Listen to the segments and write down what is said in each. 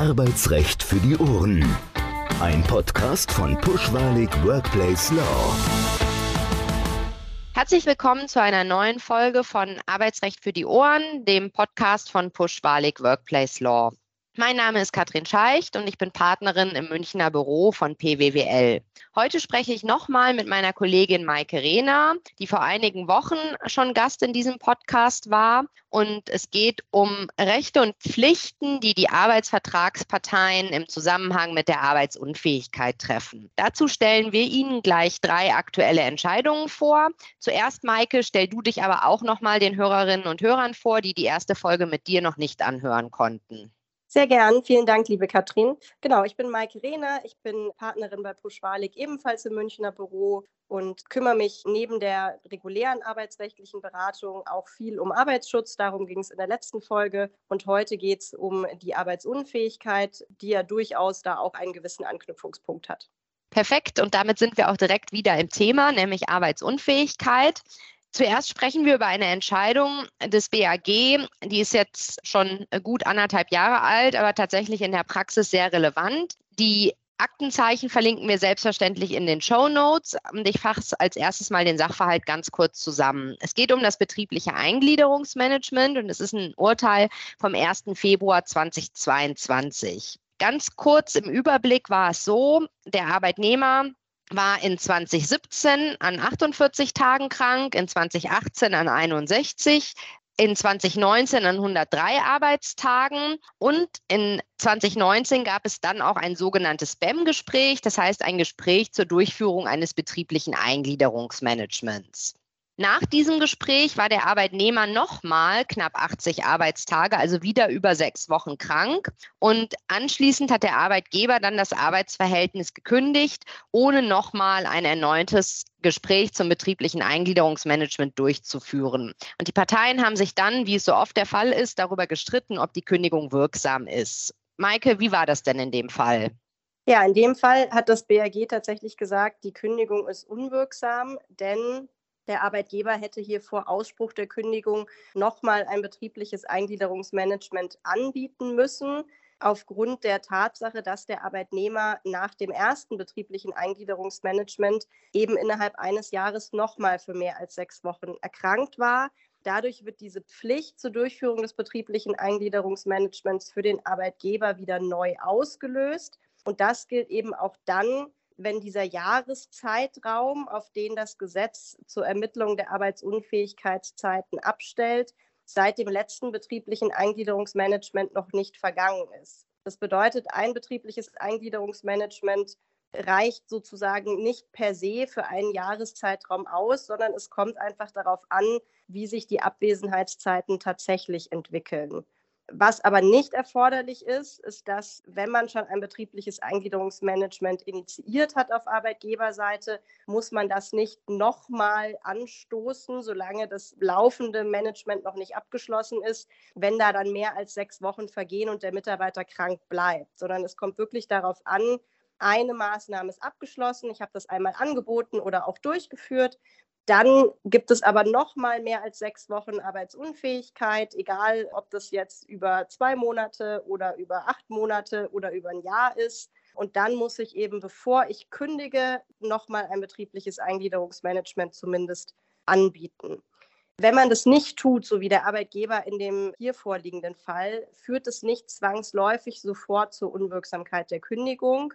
Arbeitsrecht für die Ohren. Ein Podcast von Pushwalig Workplace Law. Herzlich willkommen zu einer neuen Folge von Arbeitsrecht für die Ohren, dem Podcast von Pushwalig Workplace Law. Mein Name ist Katrin Scheicht und ich bin Partnerin im Münchner Büro von PWWL. Heute spreche ich nochmal mit meiner Kollegin Maike Rehner, die vor einigen Wochen schon Gast in diesem Podcast war. Und es geht um Rechte und Pflichten, die die Arbeitsvertragsparteien im Zusammenhang mit der Arbeitsunfähigkeit treffen. Dazu stellen wir Ihnen gleich drei aktuelle Entscheidungen vor. Zuerst, Maike, stell du dich aber auch nochmal den Hörerinnen und Hörern vor, die die erste Folge mit dir noch nicht anhören konnten. Sehr gern. Vielen Dank, liebe Katrin. Genau, ich bin Maike Rehner. Ich bin Partnerin bei Puschwalik, ebenfalls im Münchner Büro und kümmere mich neben der regulären arbeitsrechtlichen Beratung auch viel um Arbeitsschutz. Darum ging es in der letzten Folge. Und heute geht es um die Arbeitsunfähigkeit, die ja durchaus da auch einen gewissen Anknüpfungspunkt hat. Perfekt. Und damit sind wir auch direkt wieder im Thema, nämlich Arbeitsunfähigkeit. Zuerst sprechen wir über eine Entscheidung des BAG. Die ist jetzt schon gut anderthalb Jahre alt, aber tatsächlich in der Praxis sehr relevant. Die Aktenzeichen verlinken wir selbstverständlich in den Show Notes. Und ich fasse als erstes mal den Sachverhalt ganz kurz zusammen. Es geht um das betriebliche Eingliederungsmanagement und es ist ein Urteil vom 1. Februar 2022. Ganz kurz im Überblick war es so, der Arbeitnehmer war in 2017 an 48 Tagen krank, in 2018 an 61, in 2019 an 103 Arbeitstagen und in 2019 gab es dann auch ein sogenanntes BEM-Gespräch, das heißt ein Gespräch zur Durchführung eines betrieblichen Eingliederungsmanagements. Nach diesem Gespräch war der Arbeitnehmer nochmal knapp 80 Arbeitstage, also wieder über sechs Wochen krank. Und anschließend hat der Arbeitgeber dann das Arbeitsverhältnis gekündigt, ohne nochmal ein erneutes Gespräch zum betrieblichen Eingliederungsmanagement durchzuführen. Und die Parteien haben sich dann, wie es so oft der Fall ist, darüber gestritten, ob die Kündigung wirksam ist. Maike, wie war das denn in dem Fall? Ja, in dem Fall hat das BAG tatsächlich gesagt, die Kündigung ist unwirksam, denn der Arbeitgeber hätte hier vor Ausspruch der Kündigung nochmal ein betriebliches Eingliederungsmanagement anbieten müssen aufgrund der Tatsache, dass der Arbeitnehmer nach dem ersten betrieblichen Eingliederungsmanagement eben innerhalb eines Jahres nochmal für mehr als sechs Wochen erkrankt war. Dadurch wird diese Pflicht zur Durchführung des betrieblichen Eingliederungsmanagements für den Arbeitgeber wieder neu ausgelöst. Und das gilt eben auch dann, wenn dieser Jahreszeitraum, auf den das Gesetz zur Ermittlung der Arbeitsunfähigkeitszeiten abstellt, seit dem letzten betrieblichen Eingliederungsmanagement noch nicht vergangen ist. Das bedeutet, ein betriebliches Eingliederungsmanagement reicht sozusagen nicht per se für einen Jahreszeitraum aus, sondern es kommt einfach darauf an, wie sich die Abwesenheitszeiten tatsächlich entwickeln. Was aber nicht erforderlich ist, ist, dass wenn man schon ein betriebliches Eingliederungsmanagement initiiert hat auf Arbeitgeberseite, muss man das nicht nochmal anstoßen, solange das laufende Management noch nicht abgeschlossen ist, wenn da dann mehr als sechs Wochen vergehen und der Mitarbeiter krank bleibt, sondern es kommt wirklich darauf an, eine Maßnahme ist abgeschlossen, ich habe das einmal angeboten oder auch durchgeführt dann gibt es aber noch mal mehr als sechs Wochen Arbeitsunfähigkeit, egal ob das jetzt über zwei Monate oder über acht Monate oder über ein Jahr ist. Und dann muss ich eben, bevor ich kündige, noch mal ein betriebliches Eingliederungsmanagement zumindest anbieten. Wenn man das nicht tut, so wie der Arbeitgeber in dem hier vorliegenden Fall, führt es nicht zwangsläufig sofort zur Unwirksamkeit der Kündigung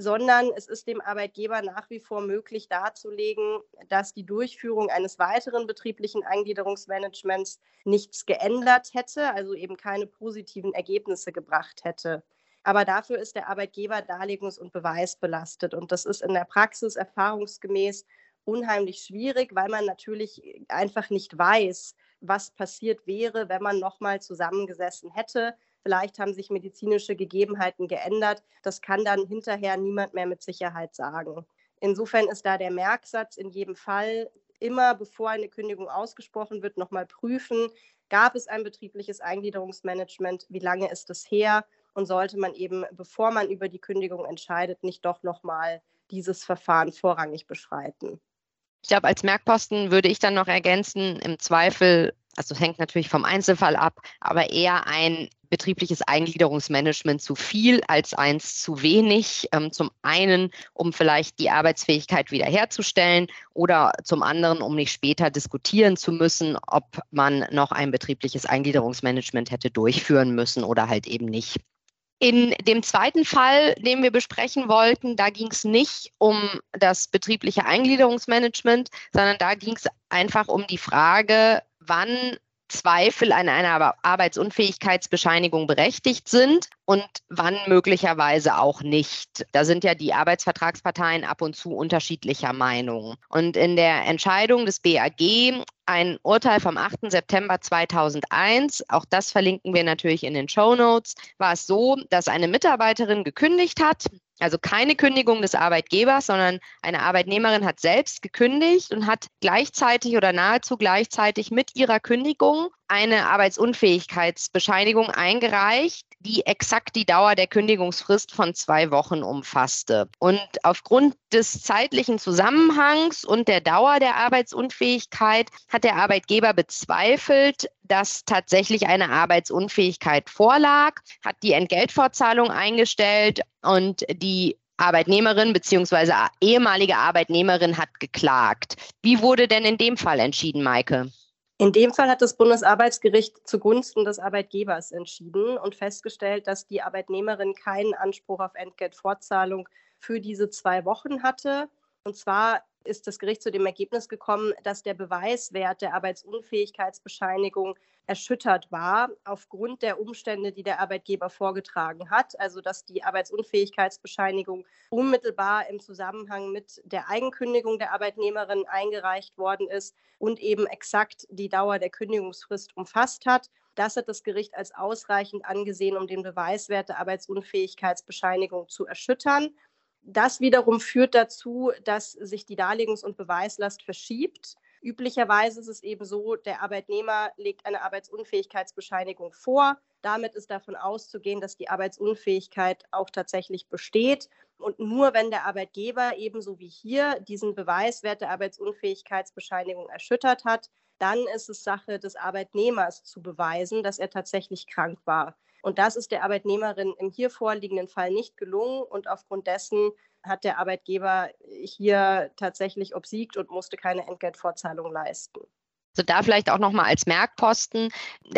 sondern es ist dem Arbeitgeber nach wie vor möglich darzulegen, dass die Durchführung eines weiteren betrieblichen Eingliederungsmanagements nichts geändert hätte, also eben keine positiven Ergebnisse gebracht hätte. Aber dafür ist der Arbeitgeber darlegungs- und beweisbelastet. Und das ist in der Praxis erfahrungsgemäß unheimlich schwierig, weil man natürlich einfach nicht weiß, was passiert wäre, wenn man nochmal zusammengesessen hätte Vielleicht haben sich medizinische Gegebenheiten geändert. Das kann dann hinterher niemand mehr mit Sicherheit sagen. Insofern ist da der Merksatz in jedem Fall immer, bevor eine Kündigung ausgesprochen wird, nochmal prüfen, gab es ein betriebliches Eingliederungsmanagement, wie lange ist es her und sollte man eben, bevor man über die Kündigung entscheidet, nicht doch nochmal dieses Verfahren vorrangig beschreiten. Ich glaube, als Merkposten würde ich dann noch ergänzen, im Zweifel also hängt natürlich vom Einzelfall ab, aber eher ein betriebliches Eingliederungsmanagement zu viel als eins zu wenig. Ähm, zum einen, um vielleicht die Arbeitsfähigkeit wiederherzustellen oder zum anderen, um nicht später diskutieren zu müssen, ob man noch ein betriebliches Eingliederungsmanagement hätte durchführen müssen oder halt eben nicht. In dem zweiten Fall, den wir besprechen wollten, da ging es nicht um das betriebliche Eingliederungsmanagement, sondern da ging es einfach um die Frage, wann Zweifel an einer Arbeitsunfähigkeitsbescheinigung berechtigt sind und wann möglicherweise auch nicht. Da sind ja die Arbeitsvertragsparteien ab und zu unterschiedlicher Meinung. Und in der Entscheidung des BAG, ein Urteil vom 8. September 2001, auch das verlinken wir natürlich in den Show Notes, war es so, dass eine Mitarbeiterin gekündigt hat, also keine Kündigung des Arbeitgebers, sondern eine Arbeitnehmerin hat selbst gekündigt und hat gleichzeitig oder nahezu gleichzeitig mit ihrer Kündigung eine Arbeitsunfähigkeitsbescheinigung eingereicht, die exakt die Dauer der Kündigungsfrist von zwei Wochen umfasste. Und aufgrund des zeitlichen Zusammenhangs und der Dauer der Arbeitsunfähigkeit hat der Arbeitgeber bezweifelt, dass tatsächlich eine Arbeitsunfähigkeit vorlag, hat die Entgeltfortzahlung eingestellt und die Arbeitnehmerin bzw. ehemalige Arbeitnehmerin hat geklagt. Wie wurde denn in dem Fall entschieden, Maike? In dem Fall hat das Bundesarbeitsgericht zugunsten des Arbeitgebers entschieden und festgestellt, dass die Arbeitnehmerin keinen Anspruch auf Entgeltfortzahlung für diese zwei Wochen hatte. Und zwar ist das Gericht zu dem Ergebnis gekommen, dass der Beweiswert der Arbeitsunfähigkeitsbescheinigung erschüttert war aufgrund der Umstände, die der Arbeitgeber vorgetragen hat. Also dass die Arbeitsunfähigkeitsbescheinigung unmittelbar im Zusammenhang mit der Eigenkündigung der Arbeitnehmerin eingereicht worden ist und eben exakt die Dauer der Kündigungsfrist umfasst hat. Das hat das Gericht als ausreichend angesehen, um den Beweiswert der Arbeitsunfähigkeitsbescheinigung zu erschüttern. Das wiederum führt dazu, dass sich die Darlegungs- und Beweislast verschiebt. Üblicherweise ist es eben so, der Arbeitnehmer legt eine Arbeitsunfähigkeitsbescheinigung vor. Damit ist davon auszugehen, dass die Arbeitsunfähigkeit auch tatsächlich besteht. Und nur wenn der Arbeitgeber ebenso wie hier diesen Beweiswert der Arbeitsunfähigkeitsbescheinigung erschüttert hat, dann ist es Sache des Arbeitnehmers zu beweisen, dass er tatsächlich krank war. Und das ist der Arbeitnehmerin im hier vorliegenden Fall nicht gelungen. Und aufgrund dessen hat der Arbeitgeber hier tatsächlich obsiegt und musste keine Entgeltfortzahlung leisten. Also da vielleicht auch nochmal als Merkposten.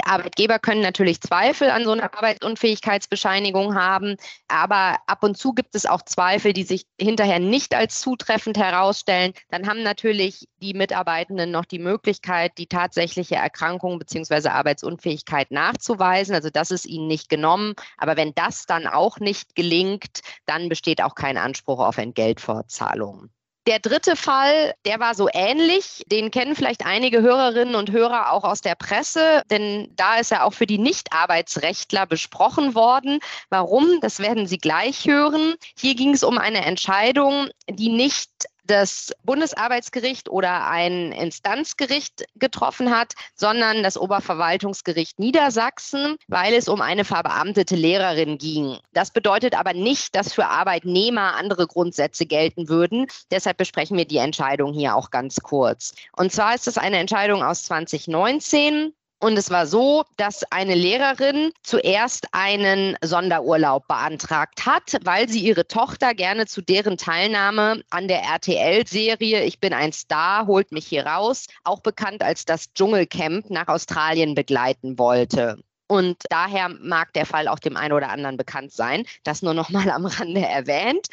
Arbeitgeber können natürlich Zweifel an so einer Arbeitsunfähigkeitsbescheinigung haben, aber ab und zu gibt es auch Zweifel, die sich hinterher nicht als zutreffend herausstellen. Dann haben natürlich die Mitarbeitenden noch die Möglichkeit, die tatsächliche Erkrankung bzw. Arbeitsunfähigkeit nachzuweisen. Also das ist ihnen nicht genommen. Aber wenn das dann auch nicht gelingt, dann besteht auch kein Anspruch auf Entgeltfortzahlung. Der dritte Fall, der war so ähnlich. Den kennen vielleicht einige Hörerinnen und Hörer auch aus der Presse, denn da ist er auch für die Nicht-Arbeitsrechtler besprochen worden. Warum? Das werden Sie gleich hören. Hier ging es um eine Entscheidung, die nicht das Bundesarbeitsgericht oder ein Instanzgericht getroffen hat, sondern das Oberverwaltungsgericht Niedersachsen, weil es um eine verbeamtete Lehrerin ging. Das bedeutet aber nicht, dass für Arbeitnehmer andere Grundsätze gelten würden. Deshalb besprechen wir die Entscheidung hier auch ganz kurz. Und zwar ist es eine Entscheidung aus 2019. Und es war so, dass eine Lehrerin zuerst einen Sonderurlaub beantragt hat, weil sie ihre Tochter gerne zu deren Teilnahme an der RTL-Serie Ich bin ein Star, holt mich hier raus, auch bekannt als das Dschungelcamp nach Australien begleiten wollte. Und daher mag der Fall auch dem einen oder anderen bekannt sein. Das nur noch mal am Rande erwähnt.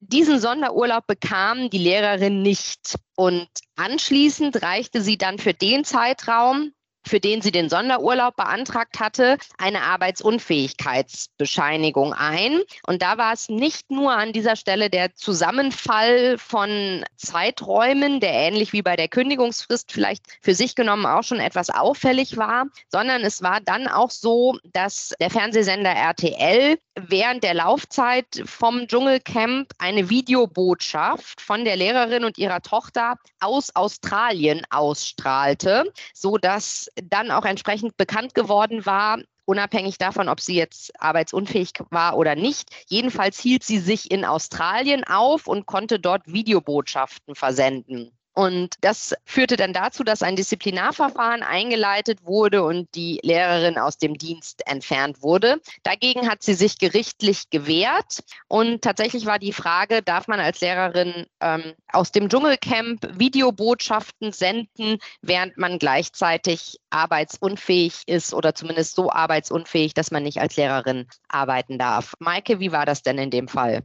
Diesen Sonderurlaub bekam die Lehrerin nicht. Und anschließend reichte sie dann für den Zeitraum, für den sie den Sonderurlaub beantragt hatte, eine Arbeitsunfähigkeitsbescheinigung ein. Und da war es nicht nur an dieser Stelle der Zusammenfall von Zeiträumen, der ähnlich wie bei der Kündigungsfrist vielleicht für sich genommen auch schon etwas auffällig war, sondern es war dann auch so, dass der Fernsehsender RTL während der Laufzeit vom Dschungelcamp eine Videobotschaft von der Lehrerin und ihrer Tochter aus Australien ausstrahlte, so dass dann auch entsprechend bekannt geworden war, unabhängig davon, ob sie jetzt arbeitsunfähig war oder nicht. Jedenfalls hielt sie sich in Australien auf und konnte dort Videobotschaften versenden. Und das führte dann dazu, dass ein Disziplinarverfahren eingeleitet wurde und die Lehrerin aus dem Dienst entfernt wurde. Dagegen hat sie sich gerichtlich gewehrt. Und tatsächlich war die Frage, darf man als Lehrerin ähm, aus dem Dschungelcamp Videobotschaften senden, während man gleichzeitig arbeitsunfähig ist oder zumindest so arbeitsunfähig, dass man nicht als Lehrerin arbeiten darf. Maike, wie war das denn in dem Fall?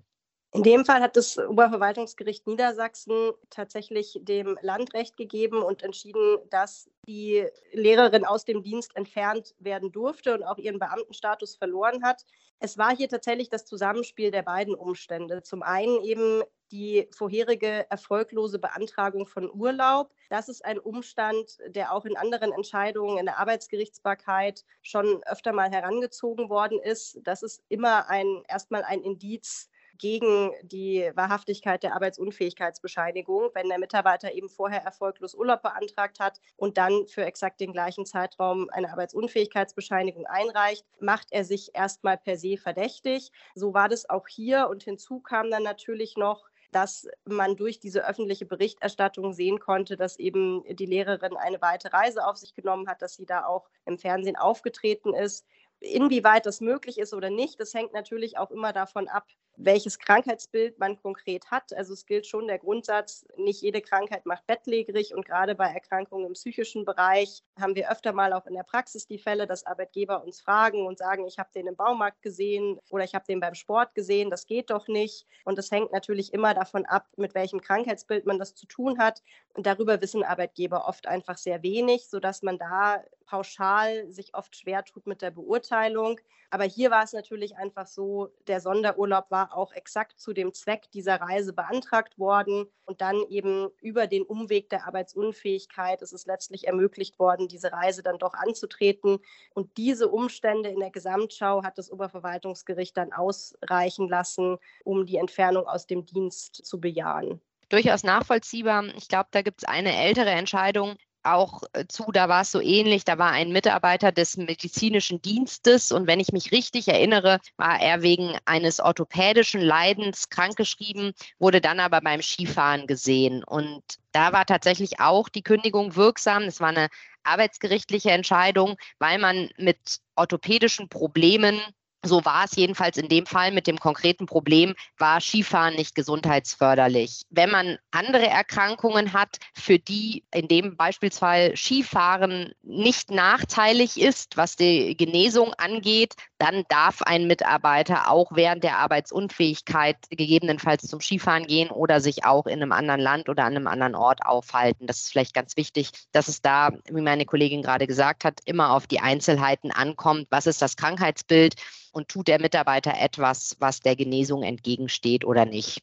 In dem Fall hat das Oberverwaltungsgericht Niedersachsen tatsächlich dem Land Recht gegeben und entschieden, dass die Lehrerin aus dem Dienst entfernt werden durfte und auch ihren Beamtenstatus verloren hat. Es war hier tatsächlich das Zusammenspiel der beiden Umstände. Zum einen eben die vorherige erfolglose Beantragung von Urlaub. Das ist ein Umstand, der auch in anderen Entscheidungen in der Arbeitsgerichtsbarkeit schon öfter mal herangezogen worden ist. Das ist immer ein erstmal ein Indiz gegen die Wahrhaftigkeit der Arbeitsunfähigkeitsbescheinigung, wenn der Mitarbeiter eben vorher erfolglos Urlaub beantragt hat und dann für exakt den gleichen Zeitraum eine Arbeitsunfähigkeitsbescheinigung einreicht, macht er sich erstmal per se verdächtig. So war das auch hier und hinzu kam dann natürlich noch, dass man durch diese öffentliche Berichterstattung sehen konnte, dass eben die Lehrerin eine weite Reise auf sich genommen hat, dass sie da auch im Fernsehen aufgetreten ist. Inwieweit das möglich ist oder nicht, das hängt natürlich auch immer davon ab, welches Krankheitsbild man konkret hat. Also es gilt schon der Grundsatz, nicht jede Krankheit macht bettlägerig und gerade bei Erkrankungen im psychischen Bereich haben wir öfter mal auch in der Praxis die Fälle, dass Arbeitgeber uns fragen und sagen, ich habe den im Baumarkt gesehen oder ich habe den beim Sport gesehen, das geht doch nicht. Und das hängt natürlich immer davon ab, mit welchem Krankheitsbild man das zu tun hat. Und darüber wissen Arbeitgeber oft einfach sehr wenig, sodass man da pauschal sich oft schwer tut mit der Beurteilung. Aber hier war es natürlich einfach so, der Sonderurlaub war auch exakt zu dem Zweck dieser Reise beantragt worden und dann eben über den Umweg der Arbeitsunfähigkeit ist es letztlich ermöglicht worden, diese Reise dann doch anzutreten. Und diese Umstände in der Gesamtschau hat das Oberverwaltungsgericht dann ausreichen lassen, um die Entfernung aus dem Dienst zu bejahen durchaus nachvollziehbar. Ich glaube, da gibt es eine ältere Entscheidung, auch äh, zu, da war es so ähnlich, da war ein Mitarbeiter des medizinischen Dienstes und wenn ich mich richtig erinnere, war er wegen eines orthopädischen Leidens krankgeschrieben, wurde dann aber beim Skifahren gesehen und da war tatsächlich auch die Kündigung wirksam. Es war eine arbeitsgerichtliche Entscheidung, weil man mit orthopädischen Problemen so war es jedenfalls in dem Fall mit dem konkreten Problem, war Skifahren nicht gesundheitsförderlich. Wenn man andere Erkrankungen hat, für die in dem Beispielsfall Skifahren nicht nachteilig ist, was die Genesung angeht, dann darf ein Mitarbeiter auch während der Arbeitsunfähigkeit gegebenenfalls zum Skifahren gehen oder sich auch in einem anderen Land oder an einem anderen Ort aufhalten. Das ist vielleicht ganz wichtig, dass es da, wie meine Kollegin gerade gesagt hat, immer auf die Einzelheiten ankommt. Was ist das Krankheitsbild? Und tut der Mitarbeiter etwas, was der Genesung entgegensteht oder nicht.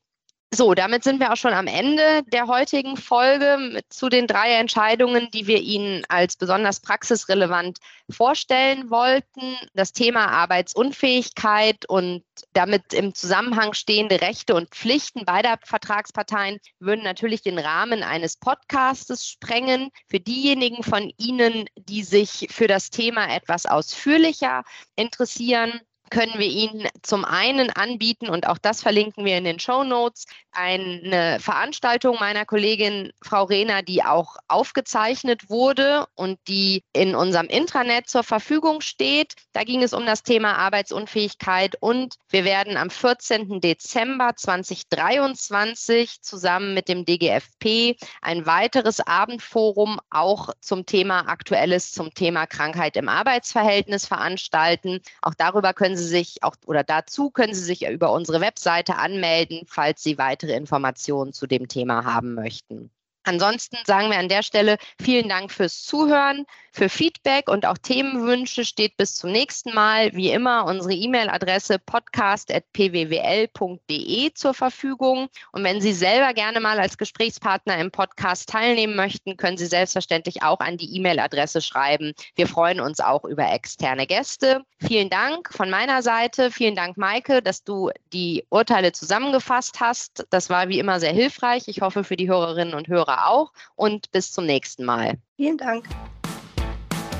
So, damit sind wir auch schon am Ende der heutigen Folge zu den drei Entscheidungen, die wir Ihnen als besonders praxisrelevant vorstellen wollten. Das Thema Arbeitsunfähigkeit und damit im Zusammenhang stehende Rechte und Pflichten beider Vertragsparteien würden natürlich den Rahmen eines Podcastes sprengen. Für diejenigen von Ihnen, die sich für das Thema etwas ausführlicher interessieren, können wir Ihnen zum einen anbieten, und auch das verlinken wir in den Show Notes, eine Veranstaltung meiner Kollegin Frau Rehner, die auch aufgezeichnet wurde und die in unserem Intranet zur Verfügung steht. Da ging es um das Thema Arbeitsunfähigkeit und wir werden am 14. Dezember 2023 zusammen mit dem DGFP ein weiteres Abendforum auch zum Thema Aktuelles zum Thema Krankheit im Arbeitsverhältnis veranstalten. Auch darüber können Sie Sie sich auch oder dazu können Sie sich über unsere Webseite anmelden, falls Sie weitere Informationen zu dem Thema haben möchten. Ansonsten sagen wir an der Stelle vielen Dank fürs Zuhören, für Feedback und auch Themenwünsche steht bis zum nächsten Mal wie immer unsere E-Mail-Adresse podcast.pwwl.de zur Verfügung. Und wenn Sie selber gerne mal als Gesprächspartner im Podcast teilnehmen möchten, können Sie selbstverständlich auch an die E-Mail-Adresse schreiben. Wir freuen uns auch über externe Gäste. Vielen Dank von meiner Seite. Vielen Dank, Maike, dass du die Urteile zusammengefasst hast. Das war wie immer sehr hilfreich. Ich hoffe für die Hörerinnen und Hörer Hörer auch und bis zum nächsten Mal. Vielen Dank.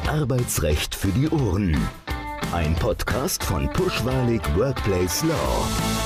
Arbeitsrecht für die Ohren. Ein Podcast von Pushwalig Workplace Law.